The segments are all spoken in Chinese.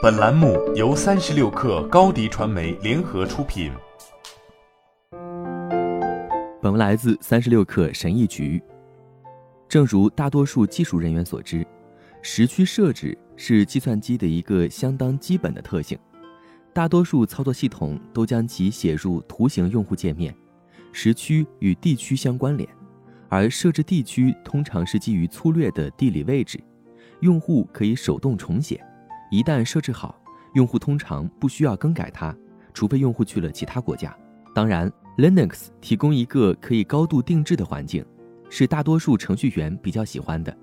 本栏目由三十六氪高低传媒联合出品。本文来自三十六氪神译局。正如大多数技术人员所知，时区设置是计算机的一个相当基本的特性。大多数操作系统都将其写入图形用户界面。时区与地区相关联，而设置地区通常是基于粗略的地理位置，用户可以手动重写。一旦设置好，用户通常不需要更改它，除非用户去了其他国家。当然，Linux 提供一个可以高度定制的环境，是大多数程序员比较喜欢的。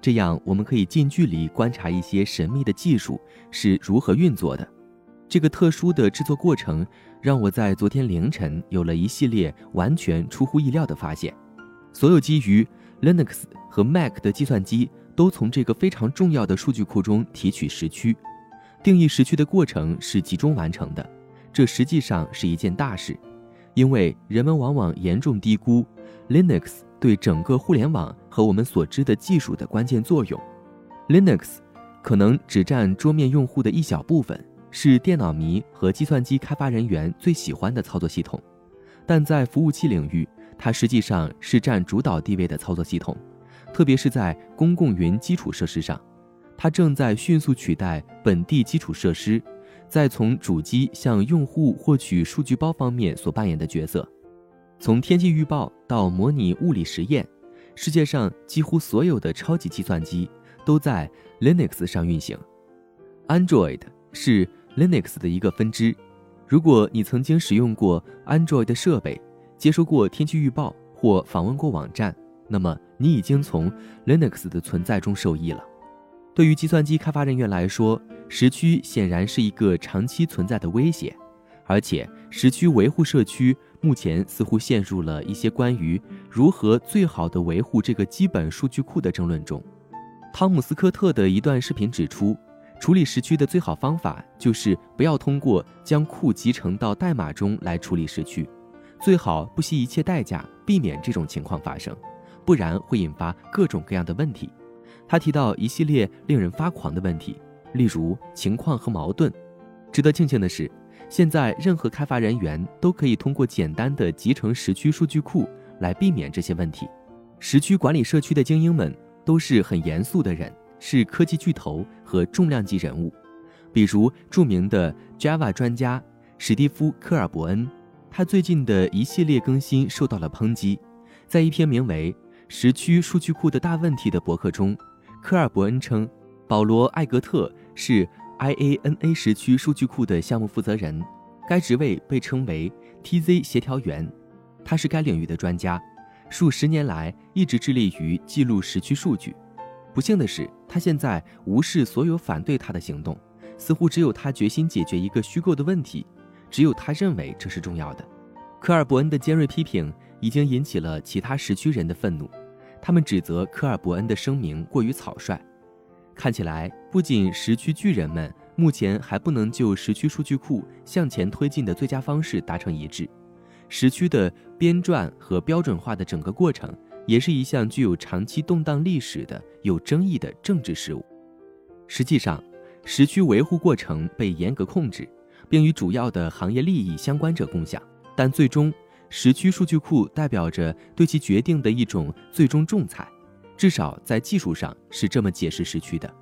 这样，我们可以近距离观察一些神秘的技术是如何运作的。这个特殊的制作过程让我在昨天凌晨有了一系列完全出乎意料的发现。所有基于 Linux 和 Mac 的计算机都从这个非常重要的数据库中提取时区。定义时区的过程是集中完成的，这实际上是一件大事，因为人们往往严重低估 Linux 对整个互联网和我们所知的技术的关键作用。Linux 可能只占桌面用户的一小部分。是电脑迷和计算机开发人员最喜欢的操作系统，但在服务器领域，它实际上是占主导地位的操作系统，特别是在公共云基础设施上，它正在迅速取代本地基础设施在从主机向用户获取数据包方面所扮演的角色。从天气预报到模拟物理实验，世界上几乎所有的超级计算机都在 Linux 上运行。Android 是。Linux 的一个分支。如果你曾经使用过 Android 设备，接收过天气预报或访问过网站，那么你已经从 Linux 的存在中受益了。对于计算机开发人员来说，时区显然是一个长期存在的威胁，而且时区维护社区目前似乎陷入了一些关于如何最好的维护这个基本数据库的争论中。汤姆斯科特的一段视频指出。处理时区的最好方法就是不要通过将库集成到代码中来处理时区，最好不惜一切代价避免这种情况发生，不然会引发各种各样的问题。他提到一系列令人发狂的问题，例如情况和矛盾。值得庆幸的是，现在任何开发人员都可以通过简单的集成时区数据库来避免这些问题。时区管理社区的精英们都是很严肃的人。是科技巨头和重量级人物，比如著名的 Java 专家史蒂夫·科尔伯恩。他最近的一系列更新受到了抨击。在一篇名为《时区数据库的大问题》的博客中，科尔伯恩称，保罗·艾格特是 IANA 时区数据库的项目负责人，该职位被称为 TZ 协调员。他是该领域的专家，数十年来一直致力于记录时区数据。不幸的是，他现在无视所有反对他的行动，似乎只有他决心解决一个虚构的问题，只有他认为这是重要的。科尔伯恩的尖锐批评已经引起了其他时区人的愤怒，他们指责科尔伯恩的声明过于草率。看起来，不仅时区巨人们目前还不能就时区数据库向前推进的最佳方式达成一致，时区的编撰和标准化的整个过程。也是一项具有长期动荡历史的有争议的政治事务。实际上，时区维护过程被严格控制，并与主要的行业利益相关者共享。但最终，时区数据库代表着对其决定的一种最终仲裁，至少在技术上是这么解释时区的。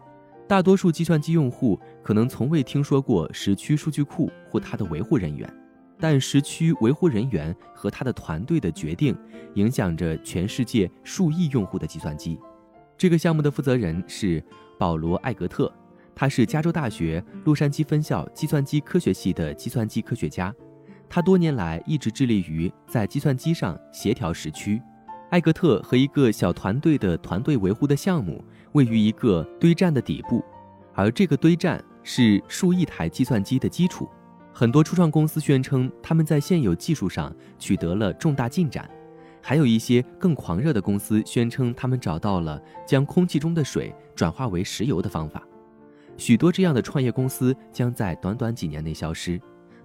大多数计算机用户可能从未听说过时区数据库或它的维护人员。但时区维护人员和他的团队的决定，影响着全世界数亿用户的计算机。这个项目的负责人是保罗·艾格特，他是加州大学洛杉矶分校计算机科学系的计算机科学家。他多年来一直致力于在计算机上协调时区。艾格特和一个小团队的团队维护的项目位于一个堆栈的底部，而这个堆栈是数亿台计算机的基础。很多初创公司宣称他们在现有技术上取得了重大进展，还有一些更狂热的公司宣称他们找到了将空气中的水转化为石油的方法。许多这样的创业公司将在短短几年内消失，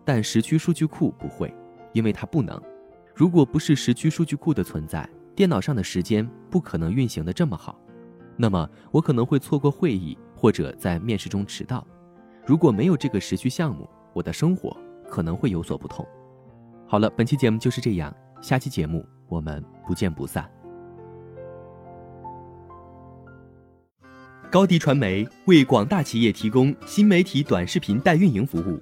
但时区数据库不会，因为它不能。如果不是时区数据库的存在，电脑上的时间不可能运行的这么好。那么我可能会错过会议，或者在面试中迟到。如果没有这个时区项目，我的生活可能会有所不同。好了，本期节目就是这样，下期节目我们不见不散。高迪传媒为广大企业提供新媒体短视频代运营服务，